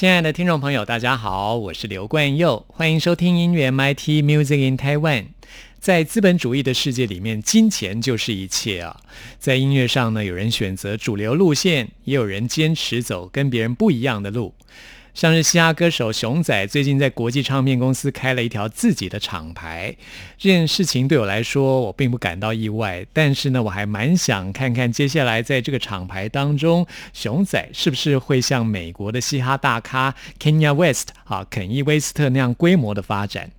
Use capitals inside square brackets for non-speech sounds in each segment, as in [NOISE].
亲爱的听众朋友，大家好，我是刘冠佑，欢迎收听音乐 MIT Music in Taiwan。在资本主义的世界里面，金钱就是一切啊！在音乐上呢，有人选择主流路线，也有人坚持走跟别人不一样的路。像是嘻哈歌手熊仔最近在国际唱片公司开了一条自己的厂牌，这件事情对我来说我并不感到意外，但是呢，我还蛮想看看接下来在这个厂牌当中，熊仔是不是会像美国的嘻哈大咖 Kenya West 啊肯伊威斯特那样规模的发展。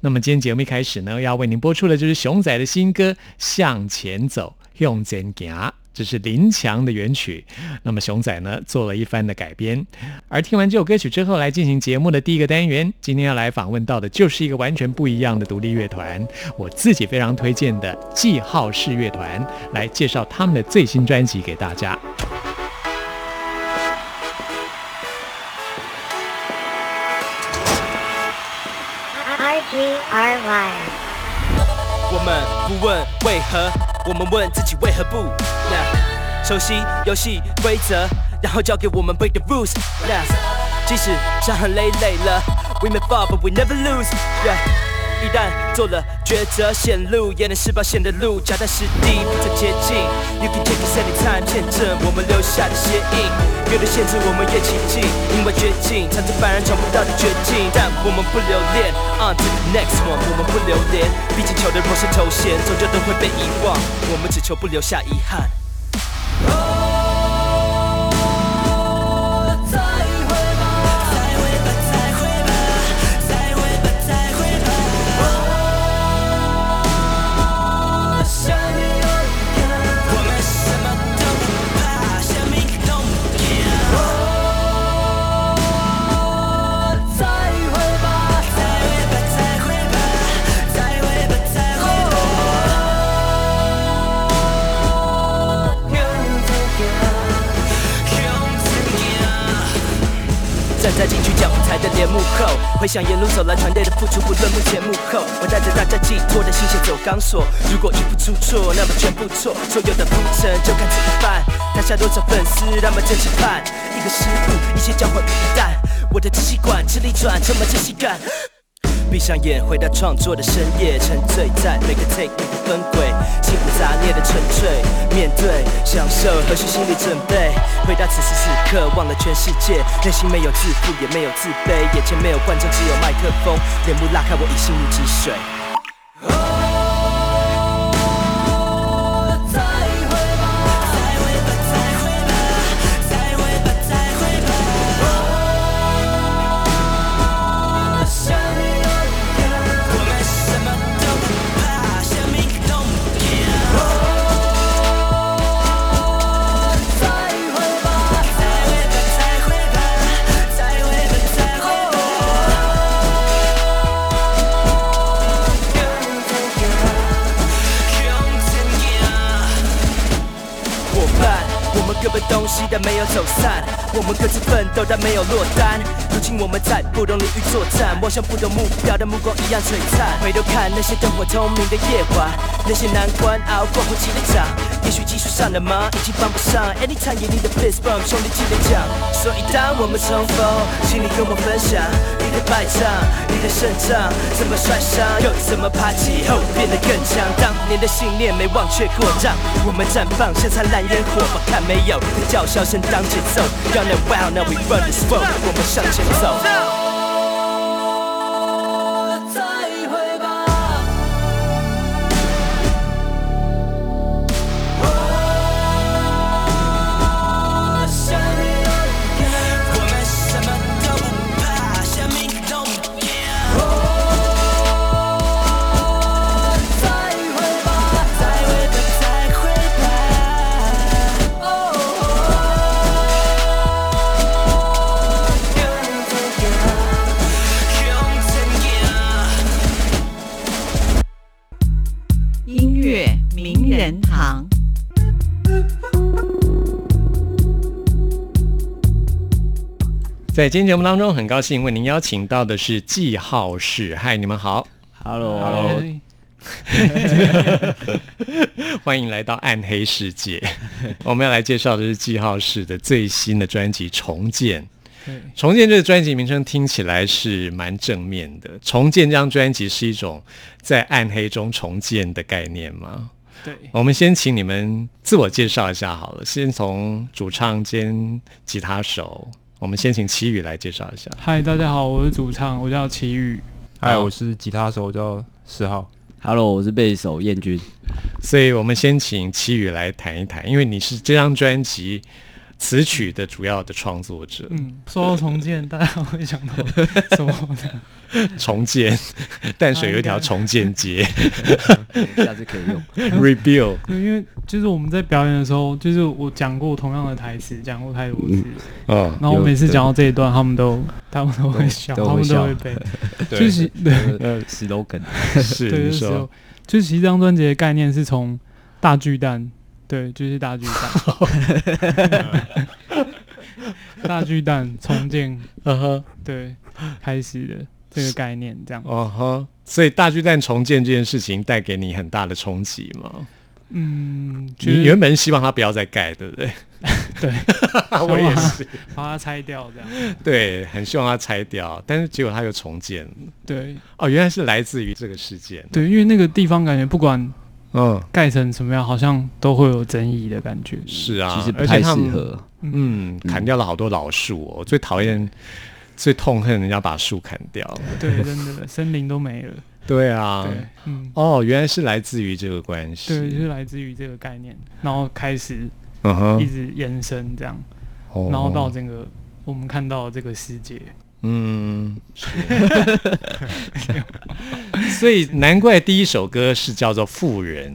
那么今天节目一开始呢，要为您播出的就是熊仔的新歌《向前走》，用真行。这是林强的原曲，那么熊仔呢做了一番的改编。而听完这首歌曲之后，来进行节目的第一个单元，今天要来访问到的就是一个完全不一样的独立乐团，我自己非常推荐的记号式乐团，来介绍他们的最新专辑给大家。I G R Y，。我们不问为何，我们问自己为何不。熟悉游戏规则，然后交给我们 break the rules。即使伤痕累累了，we may fall but we never lose。一旦做了抉择，显露也能释放线的路，脚踏实地，不再接近。You can take us anytime，见证我们留下的鞋印。越的限制我们越前进，因为绝境藏着凡人找不到的绝境，但我们不留恋。On to the next one，我们不留恋。毕竟球的若是头衔，终究都会被遗忘。我们只求不留下遗憾。的帘幕后，回想沿路走来团队的付出，不论幕前幕后，我带着大家寄托的心血走钢索。如果一步出错，那么全部错，所有的铺陈就看这一半。台下多少粉丝，他们正吃饭一个失误，一切交换于一旦。我的支气管吃力转，充满窒息感。闭上眼，回到创作的深夜，沉醉在每个 take 每个分轨，心无杂念的纯粹面对，享受何时心理准备？回到此时此刻，忘了全世界，内心没有自负，也没有自卑，眼前没有观众，只有麦克风，帘幕拉开，我已心如止水。各奔东西，但没有走散；我们各自奋斗，但没有落单。如今我们在不同领域作战，望向不同目标的目光一样璀璨。回头看那些灯火通明的夜晚，那些难关熬过后起的掌，也许技术上的忙已经帮不上。Anytime you need a fist bump，兄弟记得讲。所以当我们重逢，请你跟我分享的败仗，你的胜仗，怎么摔伤，又怎么爬起后变得更强。当年的信念没忘却过，让我们绽放像灿烂烟火。我看没有，你叫嚣声当节奏。，Gonna wow now we run this world，我们向前走。在今天节目当中，很高兴为您邀请到的是记号室。嗨，你们好，Hello，[LAUGHS] 欢迎来到暗黑世界。我们要来介绍的是记号室的最新的专辑《重建》。重建这个专辑名称听起来是蛮正面的。重建这张专辑是一种在暗黑中重建的概念吗？对，我们先请你们自我介绍一下好了，先从主唱兼吉他手，我们先请齐宇来介绍一下。嗨，大家好，我是主唱，我叫齐宇。嗨，我是吉他手，我叫四号。Hello，我是贝斯手燕君。所以我们先请齐宇来谈一谈，因为你是这张专辑词曲的主要的创作者。嗯，说到重建，大家会想到什么呢？[LAUGHS] 重建 [LAUGHS] 淡水有一条重建街 [LAUGHS] 下次可以用。，rebuild。对，因为就是我们在表演的时候，就是我讲过同样的台词，讲过太多次，嗯，然后我每次讲到这一段，他们都他们都会笑，他们都笑会背。就是对呃，slogan。是对，你说那时候，就其实这张专辑的概念是从大巨蛋，对，就是大巨蛋，[LAUGHS] 大巨蛋重建，嗯哼，对，开始的这个概念，这样。哦呵，所以大巨蛋重建这件事情带给你很大的冲击吗？嗯，就是你原本希望它不要再盖，对不对？对，[LAUGHS] 我也是，把它拆掉，这样。对，很希望它拆掉，但是结果它又重建。对哦，原来是来自于这个事件。对，因为那个地方感觉不管嗯，盖成什么样，好像都会有争议的感觉。是啊，其实不太适合。嗯，砍掉了好多老树哦，我最讨厌、最痛恨人家把树砍掉。对，真的，森林都没了。对啊，对，嗯，哦，原来是来自于这个关系。对，就是来自于这个概念，然后开始嗯哼，一直延伸这样，哦然后到整个我们看到这个世界。嗯，是所以难怪第一首歌是叫做《富人》。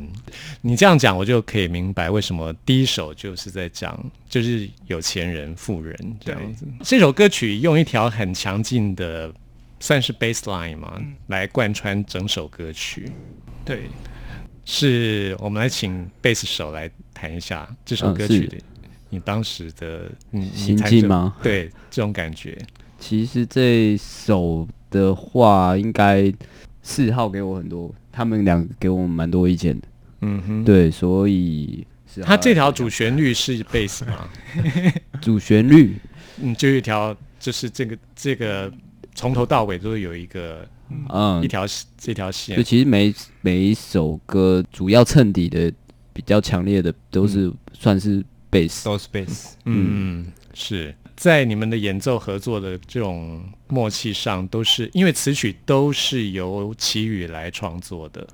你这样讲，我就可以明白为什么第一首就是在讲就是有钱人、富人这样子。这首歌曲用一条很强劲的，算是 bass line 嘛，嗯来贯穿整首歌曲。对，是我们来请贝斯手来谈一下这首歌曲的、你当时的你你心境吗？对，这种感觉。其实这首的话，应该四号给我很多，他们两个给我蛮多意见的。嗯哼，对，所以4号它这条主旋律是贝斯吗？[LAUGHS] 主旋律，嗯，就一条，就是这个这个从头到尾都有一个、嗯一，条这条线就。其实每每一首歌主要衬底的比较强烈的都是算是 bass，。都是 bass，嗯，是在你们的演奏合作的这种默契上，都是因为词曲都是由齐宇来创作的，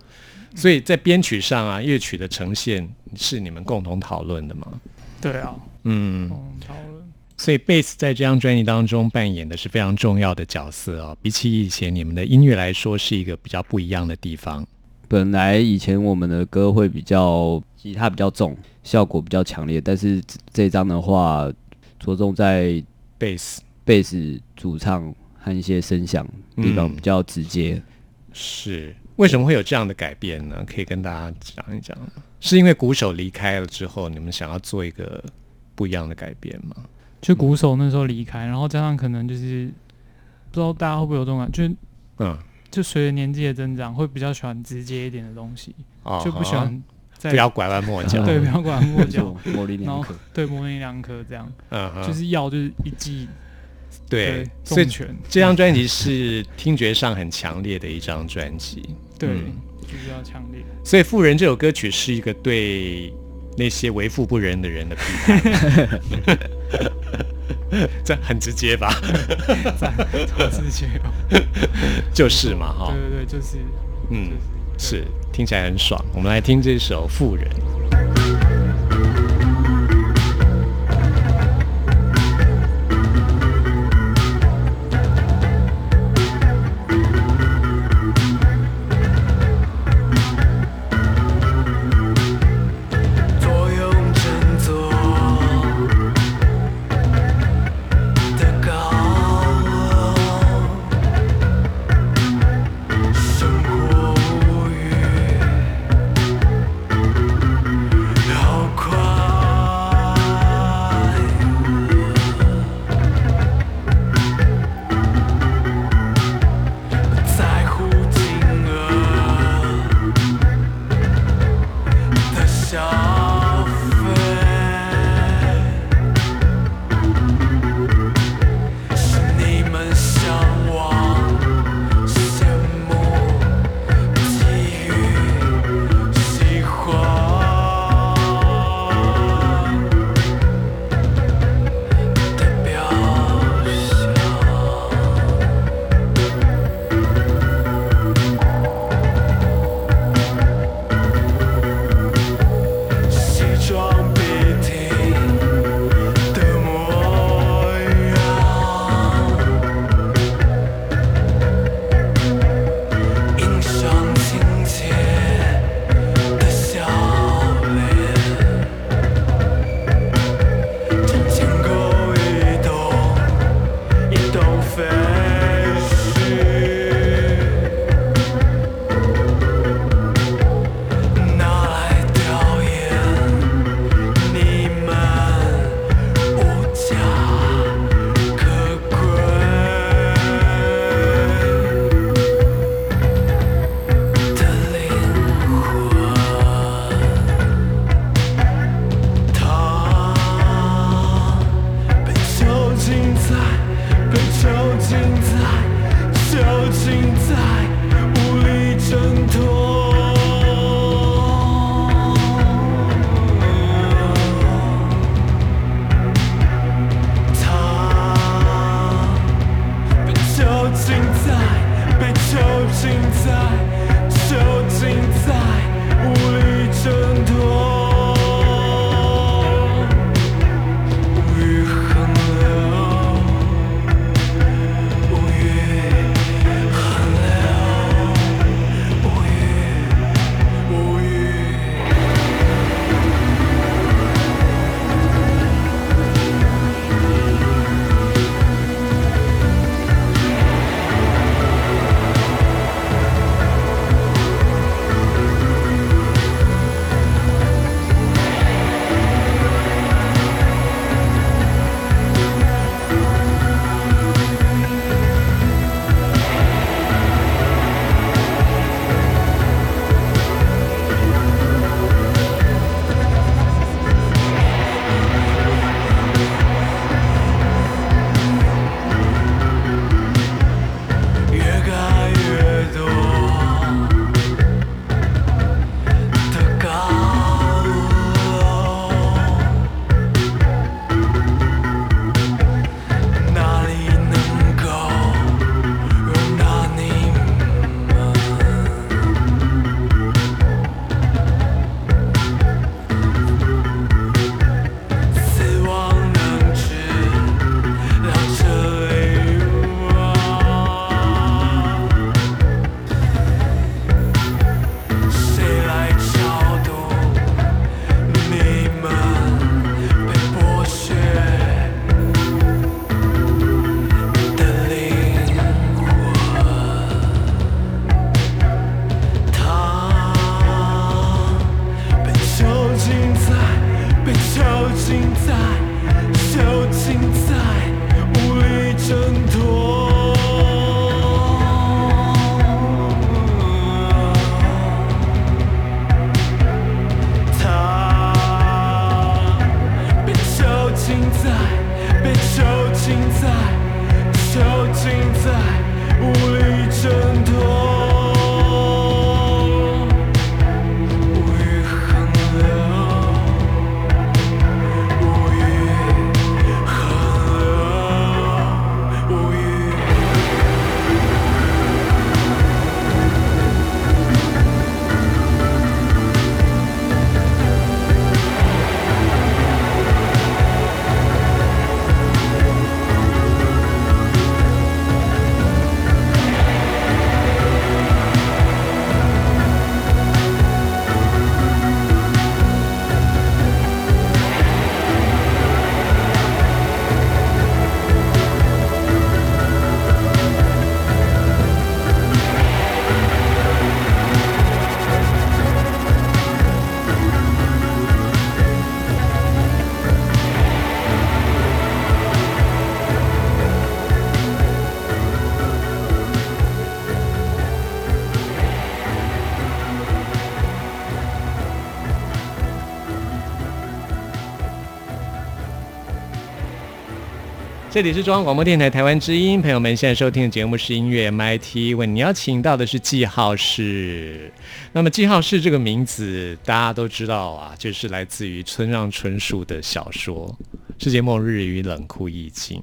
所以在编曲上啊，乐曲的呈现是你们共同讨论的吗？对啊，嗯，嗯，讨论。所以贝斯在这张专辑当中扮演的是非常重要的角色哦。比起以前你们的音乐来说，是一个比较不一样的地方。本来以前我们的歌会比较吉他比较重，效果比较强烈，但是这这张的话着重在贝斯贝斯主唱和一些声响地方嗯比较直接。是为什么会有这样的改变呢？可以跟大家讲一讲？是因为鼓手离开了之后，你们想要做一个不一样的改变吗？就鼓手那时候离开，然后加上可能就是不知道大家会不会有这种感觉，就嗯，就随着年纪的增长，会比较喜欢直接一点的东西，哦就不喜欢在不要拐弯抹角。对不要拐弯抹角，[LAUGHS] 模棱然后两可。对模棱两可这样，嗯哼，就是要就是一记对，所以重拳，这张专辑是听觉上很强烈的一张专辑。对嗯就是要强烈。所以《富人》这首歌曲是一个对那些为富不仁的人的批判，[LAUGHS] 这很直接吧？[LAUGHS] 很，直接哦。就是嘛，哈对，对对，就是嗯，就是是听起来很爽。我们来听这首《富人》。这里是中央广播电台台湾之音，朋友们现在收听的节目是音乐 MIT，为你邀请到的是记号室。那么记号室这个名字大家都知道啊，就是来自于村上春树的小说《世界末日与冷酷意境》。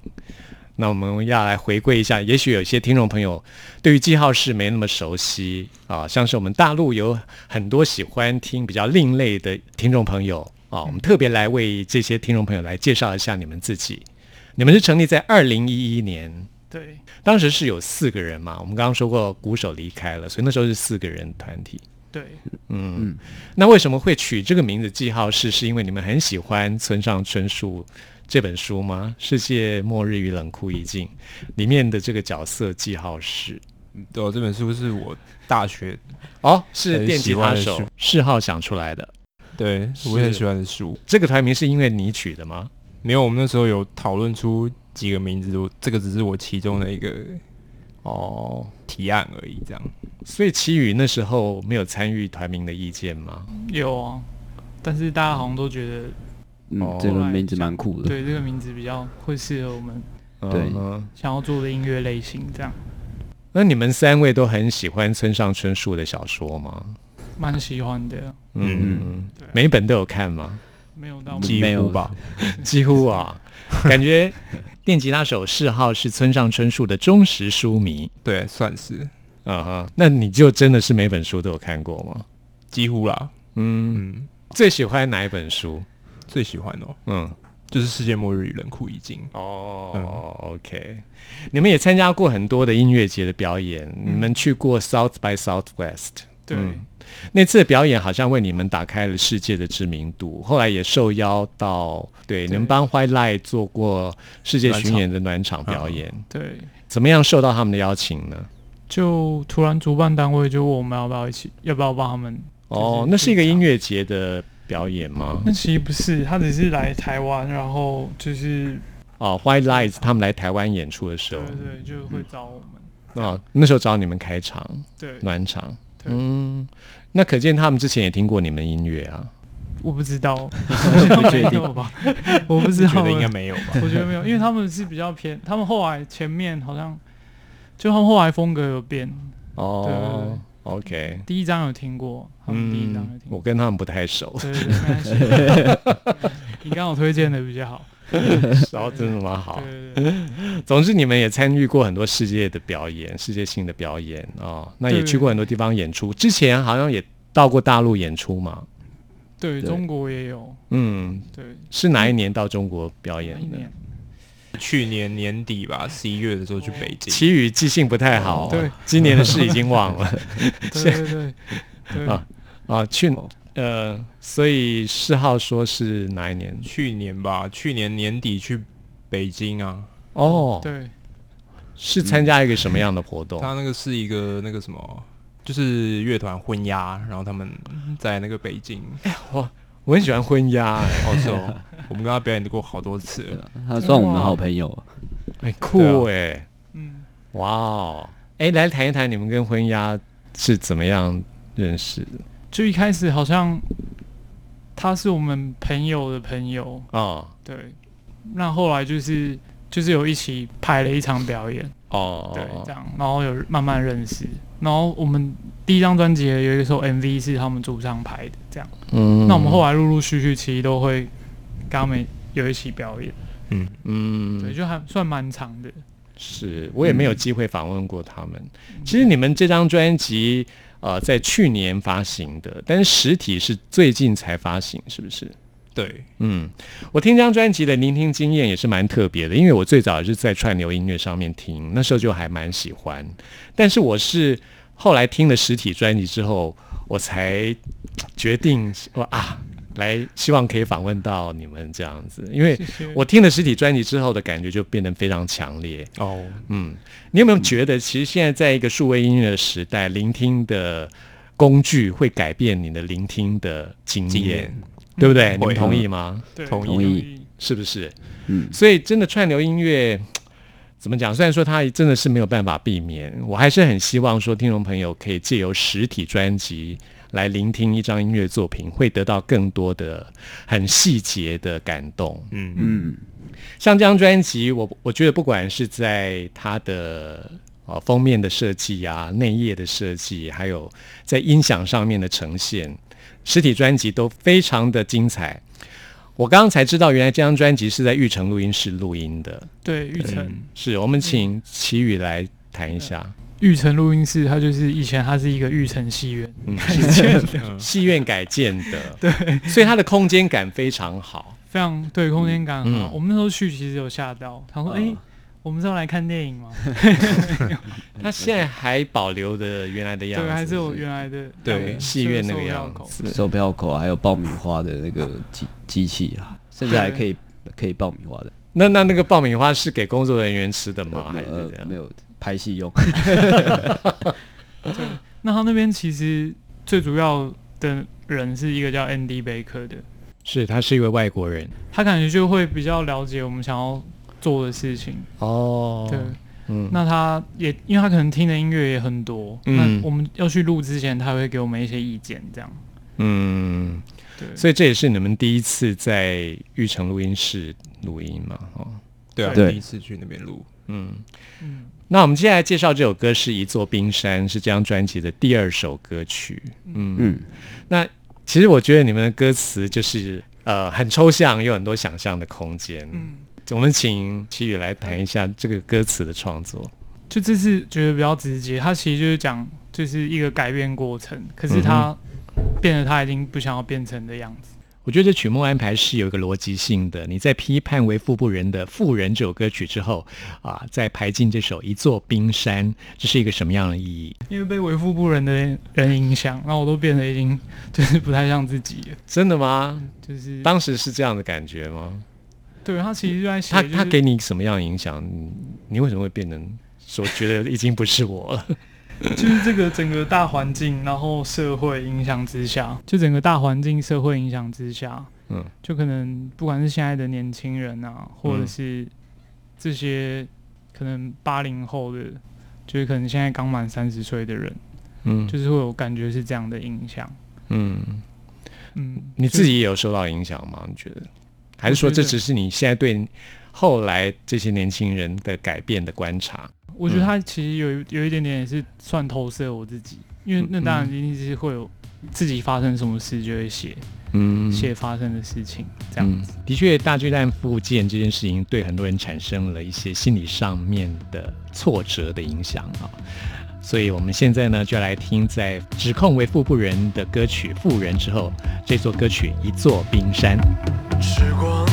那我们要来回归一下，也许有些听众朋友对于记号室没那么熟悉啊，像是我们大陆有很多喜欢听比较另类的听众朋友啊，我们特别来为这些听众朋友来介绍一下你们自己。你们是成立在二零一一年，对当时是有四个人嘛？我们刚刚说过鼓手离开了，所以那时候是四个人团体。对，嗯，那为什么会取这个名字记号室？是因为你们很喜欢村上春树这本书吗？《世界末日与冷酷一境》里面的这个角色记号室对、哦，这本书是我大学哦，是电吉他手喜欢的书世浩想出来的。对我也很喜欢的书。这个团名是因为你取的吗？没有，我们那时候有讨论出几个名字，我这个只是我其中的一个哦，提案而已，这样。所以齐宇那时候没有参与团名的意见吗？有啊，但是大家好像都觉得这个名字蛮酷的。对这个名字比较会适合我们对嗯想要做的音乐类型，这样那你们三位都很喜欢村上春树的小说吗？蛮喜欢的。嗯，对啊每一本都有看吗？没有到几乎吧，[LAUGHS] 几乎啊，感觉电吉他手嗜好是村上春树的忠实书迷。对，算是。嗯哼，那你就真的是每本书都有看过吗？几乎啦。嗯，嗯，最喜欢哪一本书？最喜欢哦，嗯，就是《世界末日与冷酷已经》。哦、o k 你们也参加过很多的音乐节的表演，你们去过 South by Southwest，对，嗯那次的表演好像为你们打开了世界的知名度，后来也受邀到对你们帮 White Light 做过世界巡演的暖场表演，对，怎么样受到他们的邀请呢？就突然主办单位就问我们要不要一起，要不要帮他们。哦，那是一个音乐节的表演吗？那其实不是，他只是来台湾，然后就是哦，White Lights 他们来台湾演出的时候，对对，就会找我们。哦，那时候找你们开场对，暖场，对嗯，那可见他们之前也听过你们音乐啊。我不知道，不确定吧？[LAUGHS] 我不知道，觉得应该没有吧？我觉得没有，因为他们是比较偏，他们后来前面好像，就他们后来风格有变。哦，OK，第一张有听过，他们第一张有嗯听，过。我跟他们不太熟，[LAUGHS] [LAUGHS] 你刚好推荐的比较好。然后真的蛮好。对对对，总之，你们也参与过很多世界的表演，世界性的表演哦。那也去过很多地方演出，之前好像也到过大陆演出嘛。对对中国也有，嗯，对，是哪一年到中国表演的？去年年底吧，十一月的时候去北京。奇宇记性不太好，对，今年的事已经忘了 [LAUGHS] 对对对对 [LAUGHS] 啊啊。去呃，所以世浩说是哪一年？去年吧，去年年底去北京啊。哦，对，是参加一个什么样的活动？他那个是一个那个什么，就是乐团婚鸭，然后他们在那个北京。哎我我很喜欢婚鸭，哎哦，是哦，我们跟他表演过好多次了。他算我们的好朋友啊。哎酷哎，嗯，哇哦，哎，来谈一谈你们跟婚鸭是怎么样认识的？就一开始好像他是我们朋友的朋友，哦。对，那后来就是就是有一起拍了一场表演，哦，对，这样，然后有慢慢认识，然后我们第一张专辑有一首 MV 是他们主唱拍的，这样，嗯。那我们后来陆陆续续其实都会跟他们有一起表演，嗯，嗯，对，就还算蛮长的，是我也没有机会访问过他们。其实你们这张专辑呃在去年发行的，但是实体是最近才发行，是不是？对，嗯，我听这张专辑的聆听经验也是蛮特别的，因为我最早也是在串流音乐上面听，那时候就还蛮喜欢。但是我是后来听了实体专辑之后，我才决定说啊，来希望可以访问到你们这样子，因为。我听了实体专辑之后的感觉就变得非常强烈。哦，嗯，你有没有觉得，其实现在在一个数位音乐的时代，聆听的工具会改变你的聆听的经验，经验对不对？你们同意吗？同意同意是不是？嗯，所以真的串流音乐怎么讲？虽然说它真的是没有办法避免，我还是很希望说听众朋友可以借由实体专辑来聆听一张音乐作品，会得到更多的很细节的感动。嗯嗯，像这张专辑，我我觉得不管是在它的呃封面的设计啊、内页的设计，还有在音响上面的呈现，实体专辑都非常的精彩。我刚刚才知道，原来这张专辑是在玉成录音室录音的。对玉成是我们请齐宇来谈一下。玉成录音室，它就是以前它是一个玉成戏院，嗯，[LAUGHS] 嗯。戏院改建的，对，所以它的空间感非常好。非常对空间感很好。嗯我们那时候去其实有吓到，他说：“哎、嗯我们是要来看电影吗？[LAUGHS] ”它现在还保留的原来的样子，对，还是有原来的对戏院那个样子。售票口啊还有爆米花的那个机机器啊，甚至还可以可以爆米花的，那那那个爆米花是给工作人员吃的吗？还是呃这样？没有拍戏用，[LAUGHS] 那他那边其实最主要的人是一个叫 Andy Baker 的，是，他是一位外国人。他感觉就会比较了解我们想要做的事情。哦对，嗯，那他也因为他可能听的音乐也很多，嗯那我们要去录之前，他会给我们一些意见，这样。嗯，对，所以这也是你们第一次在玉成录音室录音嘛？哦，对啊，对第一次去那边录。嗯。嗯那我们接下来介绍这首歌是一座冰山，是这张专辑的第二首歌曲。嗯嗯，那其实我觉得你们的歌词就是呃很抽象，有很多想象的空间。嗯，我们请齐宇来谈一下这个歌词的创作。就这次觉得比较直接，他其实就是讲就是一个改变过程，可是他变得他已经不想要变成的样子。我觉得这曲目安排是有一个逻辑性的。你在批判为富不仁的《富人》这首歌曲之后，啊，再排进这首《一座冰山》，这是一个什么样的意义？因为被为富不仁的人影响，然后我都变得已经就是不太像自己了。真的吗？就是当时是这样的感觉吗？对他其实就在写、他就是他给你什么样的影响？你你为什么会变成说觉得已经不是我了？[LAUGHS] 就是这个整个大环境，然后社会影响之下，就整个大环境社会影响之下，嗯就可能不管是现在的年轻人啊，或者嗯是这些可能八零后的，就是可能现在刚满三十岁的人，嗯就是会有感觉是这样的影响。嗯，嗯，你自己也有受到影响吗？你觉得？还是说这只是你现在对后来这些年轻人的改变的观察？我觉得他其实有有一点点也是算投射我自己，因为那当然一定是会有自己发生什么事就会写嗯写发生的事情这样子。嗯，的确，大巨蛋复健这件事情对很多人产生了一些心理上面的挫折的影响啊。所以我们现在呢，就来听在指控为富不仁的歌曲《富人》之后，这首歌曲《一座冰山》。时光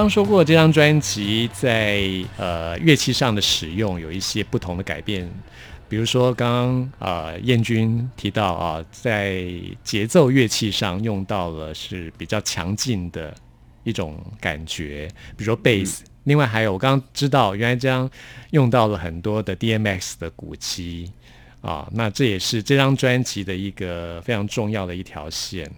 刚刚说过，这张专辑在呃乐器上的使用有一些不同的改变，比如说刚刚呃燕君提到啊、在节奏乐器上用到了是比较强劲的一种感觉，比如说贝斯。另外还有，我刚刚知道，原来这张用到了很多的 DMX 的鼓机啊，那这也是这张专辑的一个非常重要的一条线。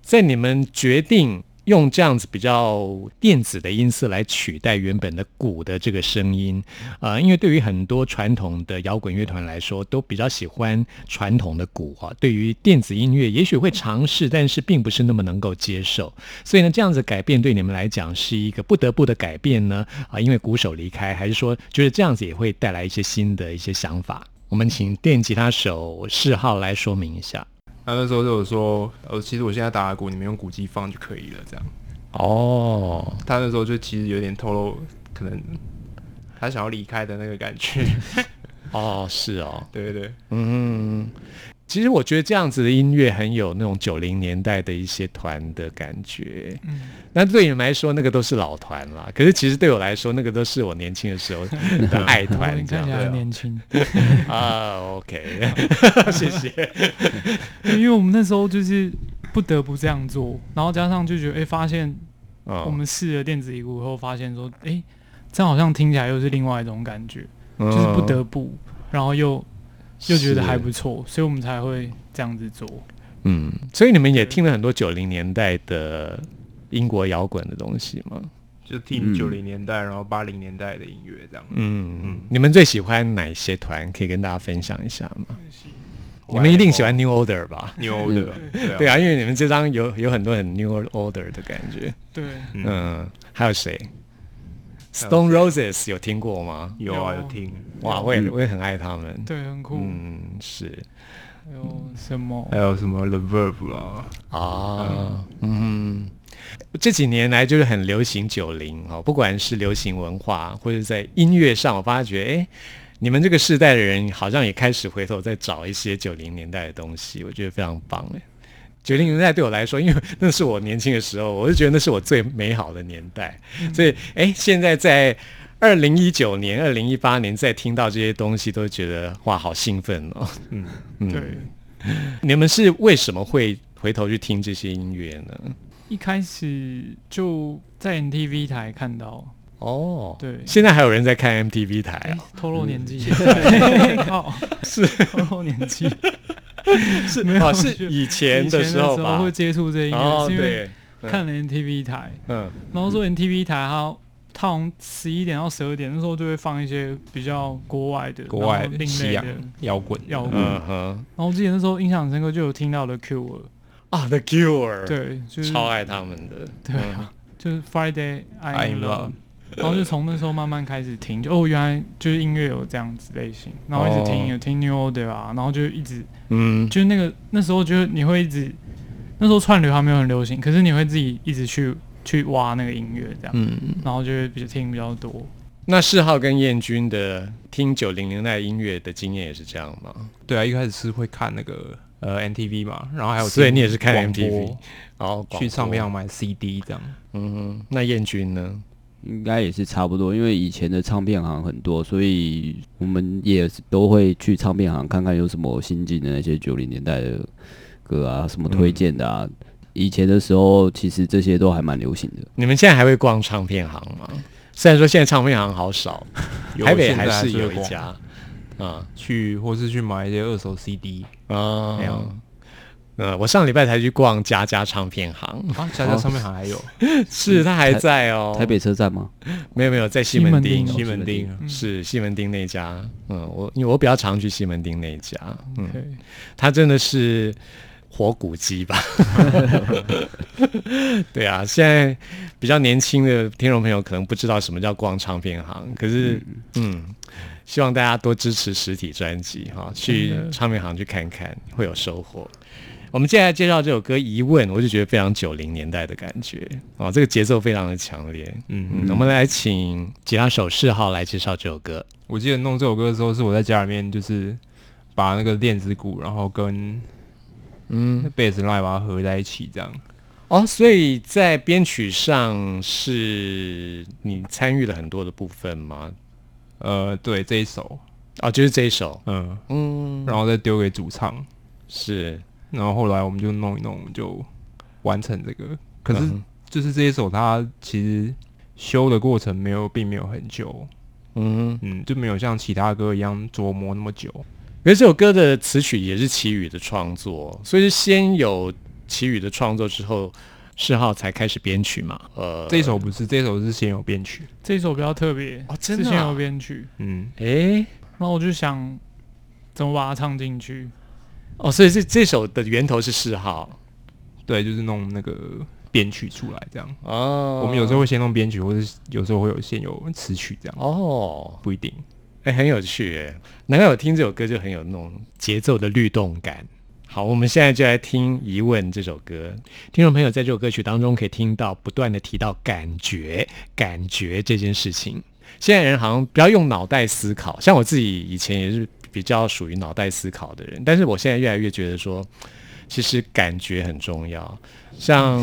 在你们决定用这样子比较电子的音色来取代原本的鼓的这个声音，呃，因为对于很多传统的摇滚乐团来说，都比较喜欢传统的鼓啊。对于电子音乐，也许会尝试，但是并不是那么能够接受。所以呢，这样子改变对你们来讲是一个不得不的改变呢？啊，因为鼓手离开，还是说觉得这样子也会带来一些新的一些想法？我们请电吉他手世浩来说明一下。他那时候就有说，呃，其实我现在打的鼓，你们用鼓机放就可以了，这样。哦，他那时候就其实有点透露，可能他想要离开的那个感觉。[LAUGHS] 哦，是哦，[LAUGHS] 对对对，嗯，其实我觉得这样子的音乐很有那种九零年代的一些团的感觉。嗯，那对你们来说，那个都是老团啦。可是其实对我来说，那个都是我年轻的时候的 [LAUGHS] 爱团，这样你看起来对啊很年轻，[LAUGHS] 啊。OK，[LAUGHS] 谢谢。因为我们那时候就是不得不这样做，然后加上就觉得，哎、发现哦我们试了电子鼓以后，发现说，哎、这样好像听起来又是另外一种感觉，就是不得不，然后又又觉得还不错，所以我们才会这样子做。嗯，所以你们也听了很多九零年代的英国摇滚的东西吗？就听嗯九零年代，然后八零年代的音乐这样。嗯，你们最喜欢哪些团？可以跟大家分享一下吗？你们一定喜欢 New Order 吧？？New Order，，对啊，因为你们这张有有很多很 New Order 的感觉。对，嗯，嗯，还有谁？Stone Roses 有听过吗？有啊，有有听，哇，我也我也很爱他们。对，很酷。嗯，是还有什么还？有什么 The Verb 啦，啊，嗯，这几年来就是很流行九零哦，不管是流行文化或者在音乐上，我发觉哎。你们这个世代的人好像也开始回头在找一些九零年代的东西，我觉得非常棒哎。九零年代对我来说，因为那是我年轻的时候，我就觉得那是我最美好的年代。所以，哎，现在在二零一九年、二零一八年再听到这些东西，都觉得哇，好兴奋哦。嗯，嗯，对，你们是为什么会回头去听这些音乐呢？一开始就在 NTV 台看到，哦，对。现在还有人在看 MTV 台啊、哦。透露年纪，[LAUGHS] 哦，是。透露年纪，[LAUGHS] 是。没有哦，是就以前的时候吧？会接触这音乐，哦，是因为看了 MTV 台，嗯。然后说 MTV 台它它好像十一点到十二点那时候就会放一些比较国外的、国外的另类的，摇滚，摇滚。嗯。哼，然后我记得那时候印象很深刻，就有听到的 Cure，啊，The Cure，，对，就是超爱他们的，对啊，就是 Friday I I'm Love Love，然后就从那时候慢慢开始听，就哦，原来就是音乐有这样子类型，然后一直听，哦有听 New Order 啊，然后就一直嗯，就是那个那时候就是你会一直，那时候串流还没有很流行，可是你会自己一直去去挖那个音乐这样，嗯，然后就会比较听比较多。那世浩跟燕君的听九零年代音乐的经验也是这样吗？对啊，一开始是会看那个呃，MTV 嘛，然后还有所以你也是看 MTV 然后，去唱片广行买 CD 这样。嗯哼，那燕君呢？应该也是差不多，因为以前的唱片行很多，所以我们也是都会去唱片行看看有什么新进的那些九零年代的歌啊，什么推荐的啊。以前的时候，其实这些都还蛮流行的。你们现在还会逛唱片行吗？虽然说现在唱片行好少，[LAUGHS] 台北还是有一家，啊去，或是去买一些二手 CD 啊没有。呃，我上礼拜才去逛家家唱片行，啊，家家唱片行还有 [LAUGHS] 是它还在哦。台北车站吗？没有没有在西门町，西门町是西门町那家。嗯，我因为我比较常去西门町那家，嗯，对，它真的是活古迹吧？[LAUGHS] 对啊，现在比较年轻的听众朋友可能不知道什么叫逛唱片行，可是嗯希望大家多支持实体专辑哈，去唱片行去看看，会有收获。我们接下来介绍这首歌《疑问》，我就觉得非常九零年代的感觉。哦，这个节奏非常的强烈。嗯。嗯，我们来请吉他手世浩来介绍这首歌。我记得弄这首歌的时候，是我在家里面就是把那个电子鼓，然后跟嗯，贝斯 line 把它合在一起，这样。哦，所以在编曲上是你参与了很多的部分吗？呃，对这一首，哦，就是这一首，嗯，嗯，然后再丢给主唱，是，然后后来我们就弄一弄，就完成这个。可是嗯就是这一首，它其实修的过程没有，并没有很久，嗯，嗯，就没有像其他歌一样琢磨那么久。可是这首歌的词曲也是齐宇的创作，所以是先有齐宇的创作之后，世浩才开始编曲嘛。呃，这首不是，这首是先有编曲，这一首比较特别，哦真的啊是先有编曲，嗯，诶，然后我就想怎么把它唱进去。哦，所以这这首的源头是嗜好对，就是弄那个编曲出来这样。哦。我们有时候会先弄编曲，或者是有时候会有先有词曲这样，哦，不一定。哎、很有趣哎，难怪我听这首歌就很有那种节奏的律动感。好，我们现在就来听《疑问》这首歌。听众朋友在这首歌曲当中可以听到不断的提到感觉、感觉这件事情。现在人好像不要用脑袋思考，像我自己以前也是比较属于脑袋思考的人，但是我现在越来越觉得说，其实感觉很重要。像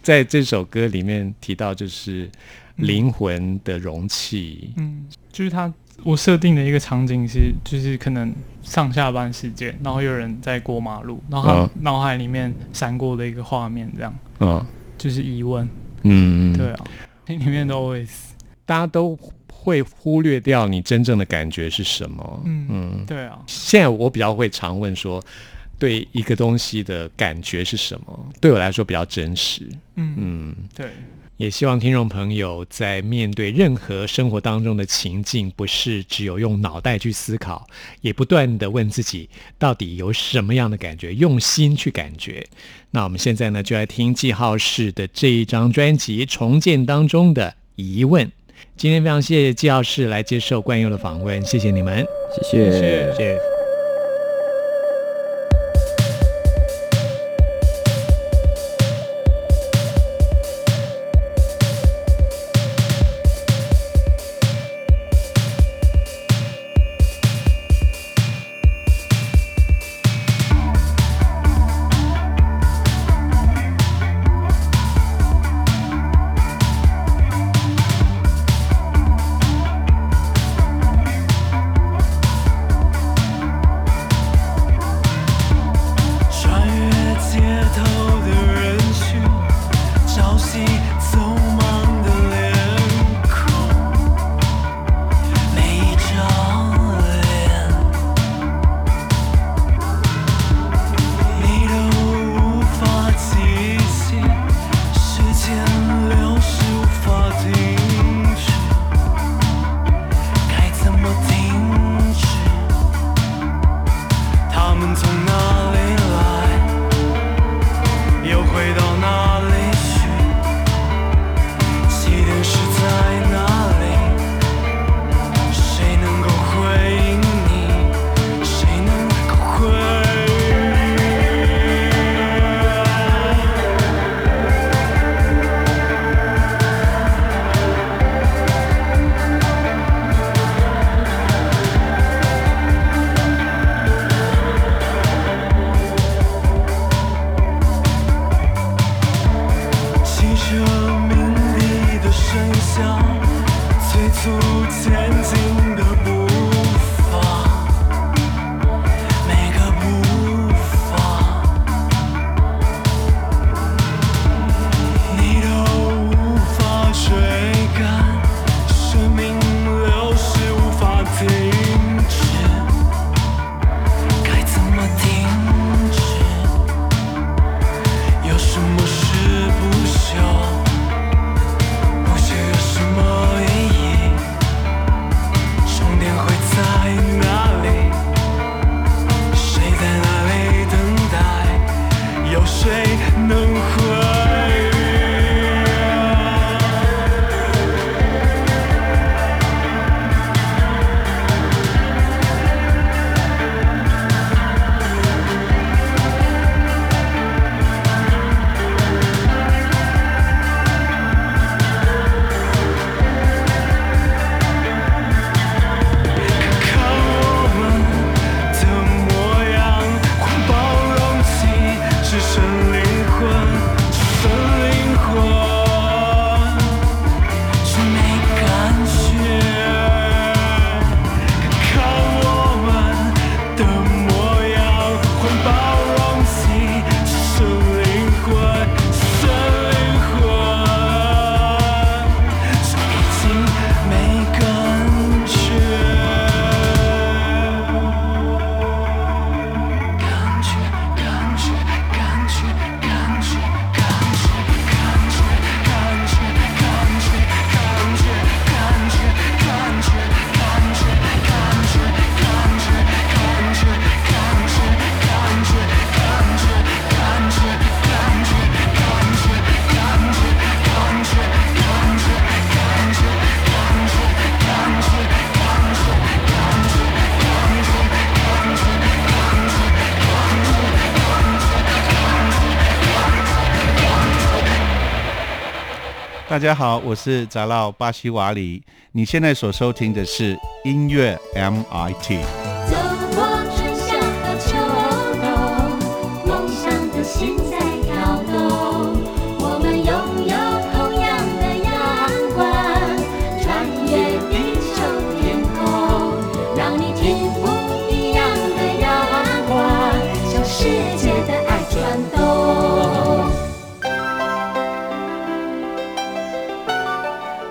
在这首歌里面提到，就是灵魂的容器，嗯，就是他我设定的一个场景是，就是可能上下班时间，然后有人在过马路，然后脑海里面闪过的一个画面，这样嗯。就是疑问。嗯，对啊，里面的 always，大家都会忽略掉你真正的感觉是什么。嗯嗯，对啊，现在我比较会常问说，对一个东西的感觉是什么？对我来说比较真实。嗯嗯，对，也希望听众朋友在面对任何生活当中的情境，不是只有用脑袋去思考，也不断的问自己到底有什么样的感觉，用心去感觉。那我们现在呢，就来听记号室的这一张专辑《重建》当中的疑问。今天非常谢谢纪要室来接受冠佑的访问，谢谢你们，谢谢。谢谢。大家好，我是杂绕巴西瓦里。你现在所收听的是音乐 MIT。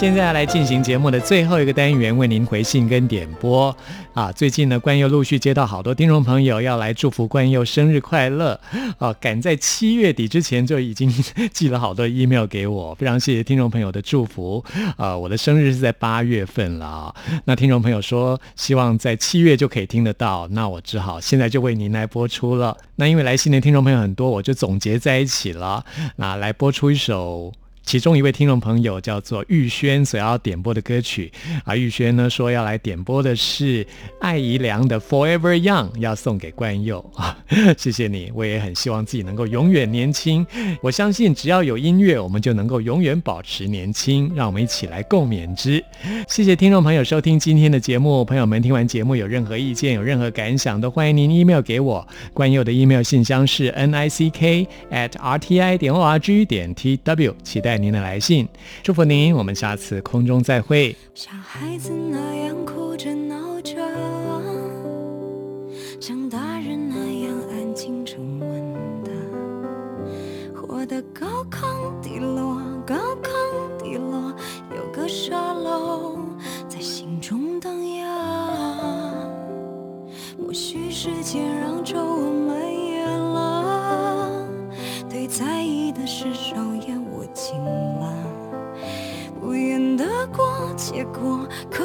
现在来进行节目的最后一个单元，为您回信跟点播啊！最近呢，关佑陆续接到好多听众朋友要来祝福关佑生日快乐啊！赶在七月底之前就已经寄了好多 email 给我，非常谢谢听众朋友的祝福啊！我的生日是在八月份了啊，那听众朋友说希望在七月就可以听得到，那我只好现在就为您来播出了。那因为来信的听众朋友很多，我就总结在一起了，那来播出一首。其中一位听众朋友叫做玉轩，所要点播的歌曲啊，玉轩呢说要来点播的是艾怡良的《Forever Young》，要送给冠佑啊，[LAUGHS] 谢谢你，我也很希望自己能够永远年轻。我相信只要有音乐，我们就能够永远保持年轻。让我们一起来共勉之。谢谢听众朋友收听今天的节目，朋友们听完节目有任何意见、有任何感想，都欢迎您 email 给我。冠佑的 email 信箱是 n i c k at r t i 点 o r g 点 t w，期待。您的来信，祝福您，我们下次空中再会。像孩子那样哭着闹着，像大人那样安静沉稳的，活得高亢低落，高亢低落，有个沙漏在心中荡漾。或许时间让皱纹结果可